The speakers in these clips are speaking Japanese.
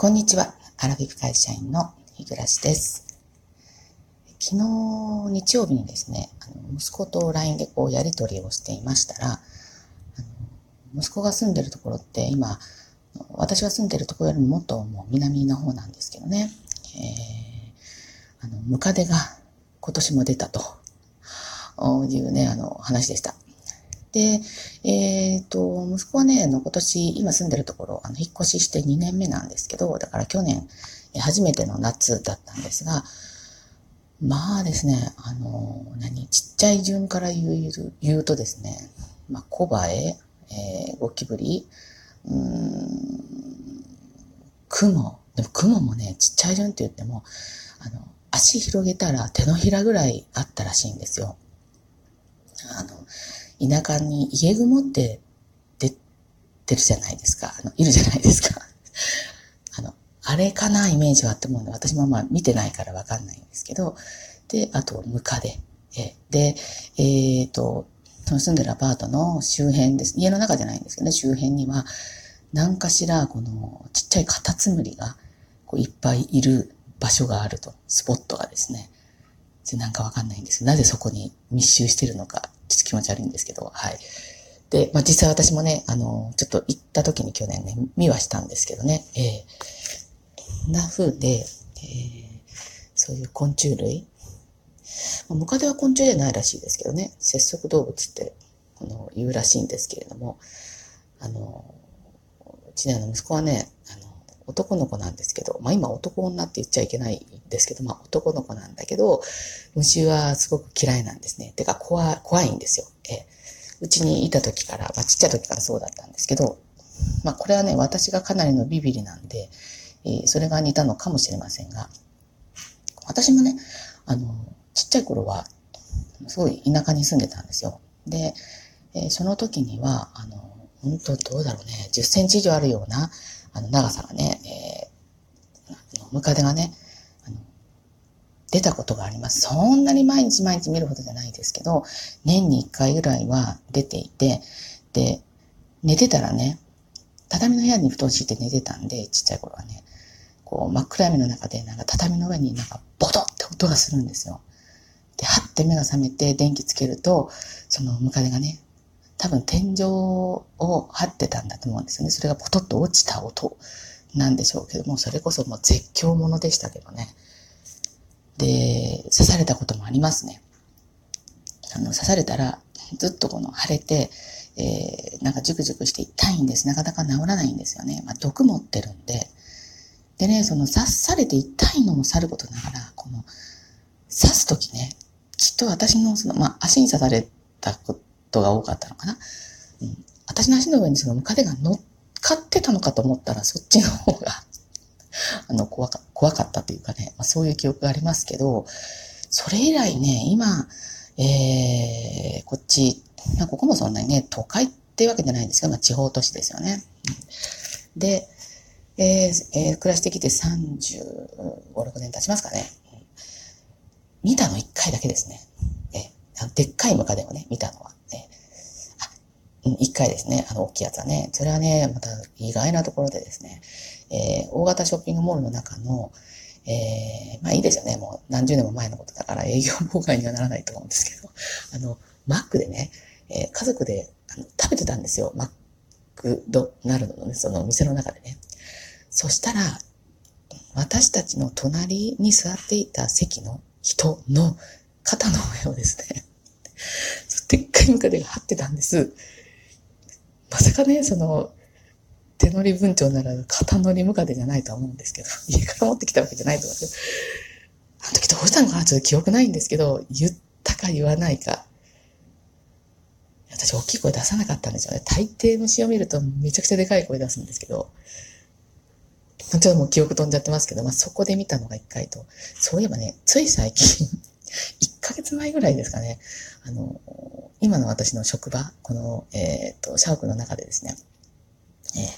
こんにちは。アラビフ会社員の日暮です。昨日、日曜日にですね、あの息子と LINE でこうやり取りをしていましたら、あの息子が住んでるところって今、私が住んでるところよりももっともう南の方なんですけどね、えー、あの、ムカデが今年も出たというね、あの話でした。で、えっ、ー、と、息子はね、の今年、今住んでるところ、あの、引っ越しして2年目なんですけど、だから去年、初めての夏だったんですが、まあですね、あの、何、ちっちゃい順から言う言うとですね、まあ、小バエ、えー、ゴキブリ、うーん、雲。でも雲もね、ちっちゃい順って言っても、あの、足広げたら手のひらぐらいあったらしいんですよ。あの、田舎に家雲って出てるじゃないですか。あの、いるじゃないですか。あの、あれかなイメージはあって思うんで、私もまあ見てないからわかんないんですけど、で、あと、ムカデ。え、で、えっ、ー、と、その住んでるアパートの周辺です。家の中じゃないんですけどね、周辺には、何かしら、この、ちっちゃいカタツムリが、こう、いっぱいいる場所があると、スポットがですね。なんかわかんないんですなぜそこに密集してるのか、ちょっと気持ち悪いんですけど、はい。で、まあ、実際私もね、あの、ちょっと行った時に去年ね、見はしたんですけどね、えー、な風で、えー、そういう昆虫類、まあ、ムカデは昆虫じゃないらしいですけどね、節足動物って、この、言うらしいんですけれども、あの、うち、の息子はね、あ、男の子なんですけど、まあ今男女って言っちゃいけないんですけど、まあ男の子なんだけど、虫はすごく嫌いなんですね。てか怖怖いんですよ。えうちにいた時から、まあちっちゃい時からそうだったんですけど、まあこれはね、私がかなりのビビリなんで、えー、それが似たのかもしれませんが、私もね、あの、ちっちゃい頃は、すごい田舎に住んでたんですよ。で、えー、その時には、あの、本当どうだろうね、10センチ以上あるような、あの、長さがね、えー、ムカデがね、出たことがあります。そんなに毎日毎日見るほどじゃないですけど、年に1回ぐらいは出ていて、で、寝てたらね、畳の部屋に布団敷いて寝てたんで、ちっちゃい頃はね、こう、真っ暗闇の中で、なんか畳の上になんかボトって音がするんですよ。で、はって目が覚めて電気つけると、そのムカデがね、多分天井を張ってたんだと思うんですよね。それがポトッと落ちた音なんでしょうけども、それこそもう絶叫ものでしたけどね。で、刺されたこともありますね。あの、刺されたら、ずっとこの腫れて、えー、なんかジュクジュクして痛いんです。なかなか治らないんですよね。まあ、毒持ってるんで。でね、その刺されて痛いのもさることながら、この、刺すときね、きっと私のその、まあ、足に刺されたことことが多かったのかな。うん、私の足の上にそのムカデが乗っかってたのかと思ったら、そっちの方が あの、怖か、怖かったというかね、まあ、そういう記憶がありますけど、それ以来ね、今、えー、こっち、まあ、ここもそんなにね、都会っていうわけじゃないんですけど、まあ、地方都市ですよね。うん、で、えーえー、暮らしてきて35、6年経ちますかね。見たの1回だけですね。えでっかいムカデをね、見たのは。一回ですね、あの、大きいやつはね、それはね、また意外なところでですね、えー、大型ショッピングモールの中の、えー、まあいいですよね、もう何十年も前のことだから営業妨害にはならないと思うんですけど、あの、マックでね、えー、家族であの食べてたんですよ、マックドナルドのね、その店の中でね。そしたら、私たちの隣に座っていた席の人の肩の上をですね、でっかいムカデが張ってたんです。まさかね、その、手乗り文鳥なら肩乗りムカデじゃないとは思うんですけど、家から持ってきたわけじゃないと思うんですけど、あの時どうしたのかなちょっと記憶ないんですけど、言ったか言わないか。私大きい声出さなかったんですよね。大抵虫を見るとめちゃくちゃでかい声出すんですけど、ちょっともう記憶飛んじゃってますけど、まあそこで見たのが一回と、そういえばね、つい最近1ヶ月前ぐらいですかね、あの、今の私の職場、この、えっ、ー、と、社屋の中でですね、えー、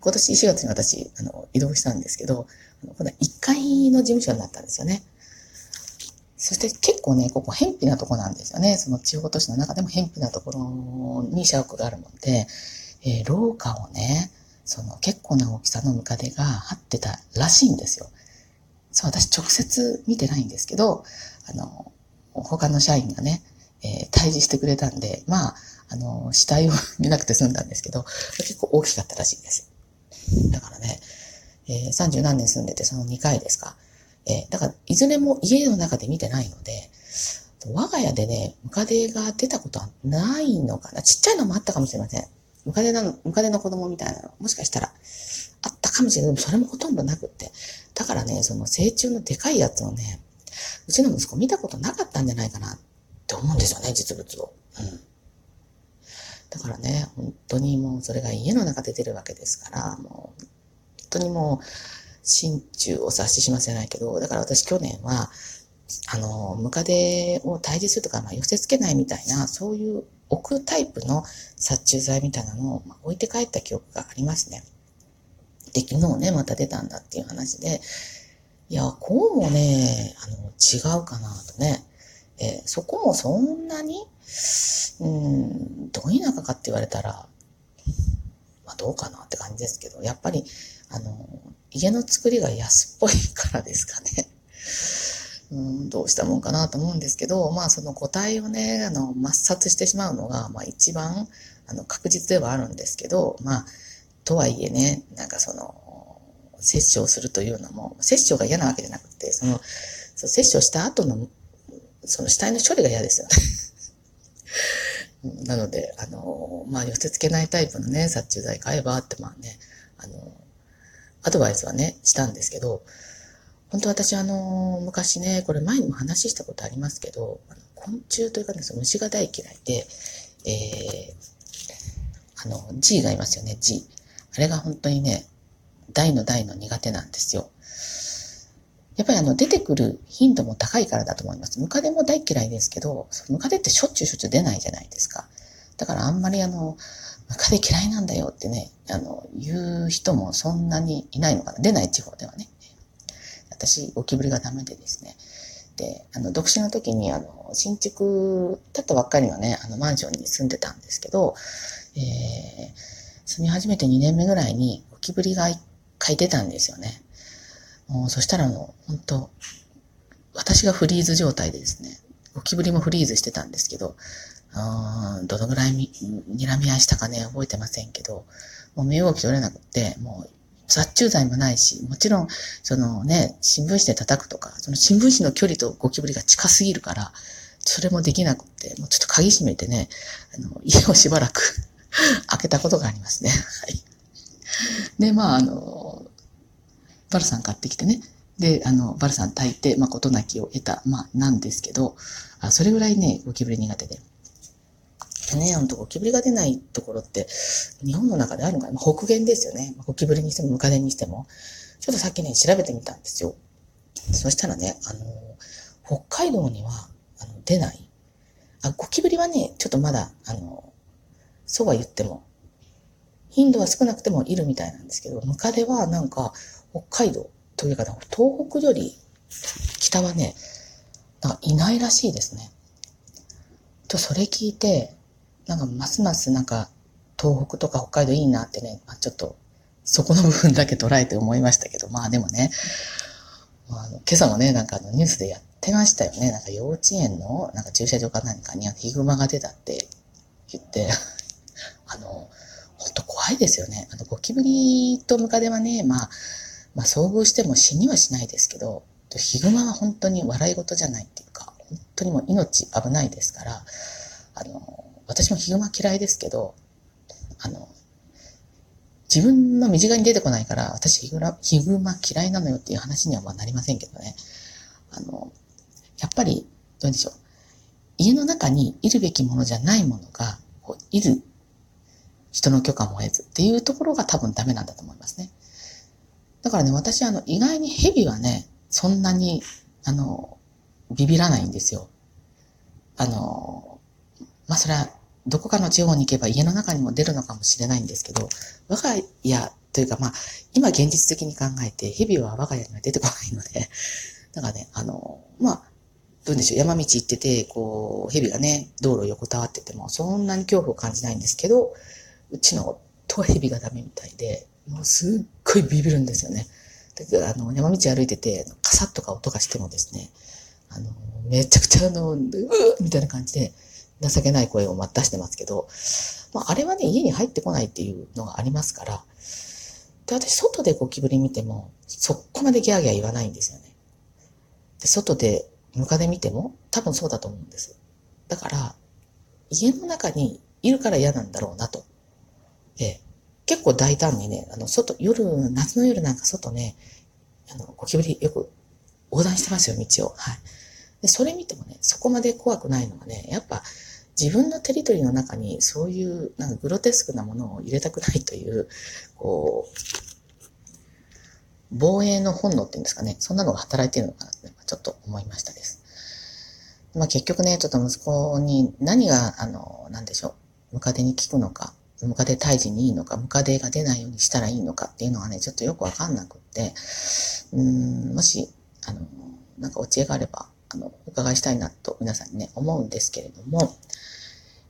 今年4月に私、あの、移動したんですけど、今度は1階の事務所になったんですよね。そして結構ね、ここ偏僻なとこなんですよね。その地方都市の中でも偏僻なところに社屋があるもんで、えー、廊下をね、その結構な大きさのムカデが張ってたらしいんですよ。そう、私直接見てないんですけど、あの、他の社員がね、えー、退治してくれたんで、まあ、あの、死体を 見なくて済んだんですけど、結構大きかったらしいです。だからね、えー、30何年住んでてその2回ですか。えー、だから、いずれも家の中で見てないので、我が家でね、ムカデが出たことはないのかな。ちっちゃいのもあったかもしれません。ムカデの、ムカデの子供みたいなの、もしかしたらかもしれない。でもそれもほとんどなくって。だからね、その成虫のでかいやつをね、うちの息子見たことなかったんじゃないかなって思うんですよね、実物を。うん。だからね、本当にもうそれが家の中で出るわけですから、もう、本当にもう、心中を察ししませないけど、だから私去年は、あの、ムカデを退治するとか、まあ、寄せ付けないみたいな、そういう置くタイプの殺虫剤みたいなのを、まあ、置いて帰った記憶がありますね。で、昨日ね、また出たんだっていう話で、いや、こうもね、あの、違うかなとね。えー、そこもそんなに、うん、どい中かって言われたら、まあどうかなって感じですけど、やっぱり、あの、家の作りが安っぽいからですかね。うん、どうしたもんかなと思うんですけど、まあその個体をね、あの、抹殺してしまうのが、まあ一番、あの、確実ではあるんですけど、まあ、とはいえね、なんかその、殺生するというのも、殺生が嫌なわけじゃなくて、その、そ殺生した後の、その死体の処理が嫌ですよね。なので、あの、まあ、寄せ付けないタイプのね、殺虫剤買えばって、まあね、あの、アドバイスはね、したんですけど、本当私あの、昔ね、これ前にも話したことありますけど、昆虫というかね、その虫が大嫌いで、えー、あの、G がいますよね、G。あれが本当にね、大の大の苦手なんですよ。やっぱりあの、出てくる頻度も高いからだと思います。ムカデも大嫌いですけど、ムカデってしょっちゅうしょっちゅう出ないじゃないですか。だからあんまりあの、ムカデ嫌いなんだよってね、あの、言う人もそんなにいないのかな。出ない地方ではね。私、ゴキブリがダメでですね。で、あの、独身の時に、あの、新築、たったばっかりのね、あの、マンションに住んでたんですけど、えー、住み始めて2年目ぐらいに、ゴキブリが一回出たんですよね。もう、そしたらもう、本当私がフリーズ状態でですね、ゴキブリもフリーズしてたんですけど、あどのぐらいに睨み合いしたかね、覚えてませんけど、もう身動き取れなくて、もう殺虫剤もないし、もちろん、そのね、新聞紙で叩くとか、その新聞紙の距離とゴキブリが近すぎるから、それもできなくって、もうちょっと鍵閉めてね、あの、家をしばらく開けたことがありますね。はい。で、まあ、あの、バルサン買ってきてね、で、あの、バルサン炊いて、まあ、事なきを得た、まあ、なんですけど、あそれぐらいね、ゴキブリ苦手で。ね、ほんとゴキブリが出ないところって、日本の中であるのかな、まあ、北限ですよね。ゴキブリにしてもムカデにしても。ちょっとさっきね、調べてみたんですよ。そしたらね、あの、北海道には、あの、出ない。あ、ゴキブリはね、ちょっとまだ、あの、そうは言っても、頻度は少なくてもいるみたいなんですけど、ムカデはなんか、北海道というか、東北より北はね、ないないらしいですね。と、それ聞いて、なんかますますなんか東北とか北海道いいなってね、まあ、ちょっとそこの部分だけ捉えて思いましたけど、まあでもね、まあ、あの今朝もね、なんかあのニュースでやってましたよね。なんか幼稚園のなんか駐車場か何かにヒグマが出たって言って、怖いですよね。あの、ゴキブリとムカデはね、まあ、まあ遭遇しても死にはしないですけど、ヒグマは本当に笑い事じゃないっていうか、本当にもう命危ないですから、あの、私もヒグマ嫌いですけど、あの、自分の身近に出てこないから、私ヒグラヒグマ嫌いなのよっていう話にはまあなりませんけどね。あの、やっぱり、どうでしょう。家の中にいるべきものじゃないものが、こういる人の許可も得ずっていうところが多分ダメなんだと思いますね。だからね、私あの、意外に蛇はね、そんなに、あの、ビビらないんですよ。あの、まあ、それは、どこかの地方に行けば家の中にも出るのかもしれないんですけど、我が家というか、まあ、今現実的に考えて、蛇は我が家には出てこないので、だからね、あの、まあ、どうでしょう、山道行ってて、こう、蛇がね、道路横たわってても、そんなに恐怖を感じないんですけど、うちの夫は蛇がダメみたいで、もうすっごいビビるんですよね。であの、山道歩いてて、カサッとか音がしてもですね、あの、めちゃくちゃあの、うーみたいな感じで、情けない声を出してますけど、まあ、あれはね、家に入ってこないっていうのがありますから、で、私、外でゴキブリ見ても、そこまでギャーギャー言わないんですよね。で、外で、ムカデ見ても、多分そうだと思うんです。だから、家の中にいるから嫌なんだろうなと。で、結構大胆にね、あの、外、夜、夏の夜なんか外ね、あの、ゴキブリよく横断してますよ、道を。はい。で、それ見てもね、そこまで怖くないのがね、やっぱ、自分のテリトリーの中にそういうなんかグロテスクなものを入れたくないという、こう、防衛の本能っていうんですかね、そんなのが働いてるのかなってちょっと思いましたです。まあ結局ね、ちょっと息子に何が、あの、なんでしょう、ムカデに効くのか、ムカデ退治にいいのか、ムカデが出ないようにしたらいいのかっていうのがね、ちょっとよくわかんなくって、うん、もし、あの、なんかお知恵があれば、あの、お伺いしたいなと皆さんにね、思うんですけれども、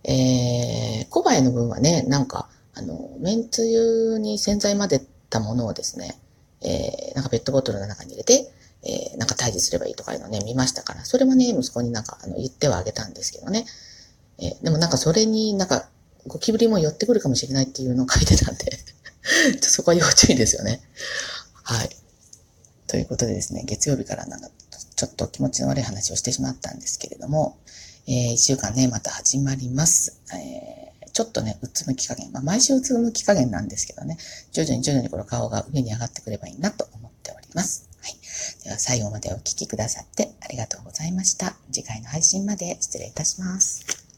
えー、小林の分はね、なんか、あの、めんつゆに洗剤までたものをですね、えー、なんかペットボトルの中に入れて、えー、なんか退治すればいいとかいうのをね、見ましたから、それはね、息子になんか、あの、言ってはあげたんですけどね。えー、でもなんかそれになんか、ゴキブリも寄ってくるかもしれないっていうのを書いてたんで そこは要注意ですよね。はい。ということでですね、月曜日からなんか、ちょっと気持ちの悪い話をしてしまったんですけれども、えー、一週間ね、また始まります。えー、ちょっとね、うつむき加減。まあ、毎週うつむき加減なんですけどね、徐々に徐々にこの顔が上に上がってくればいいなと思っております。はい。では、最後までお聴きくださってありがとうございました。次回の配信まで失礼いたします。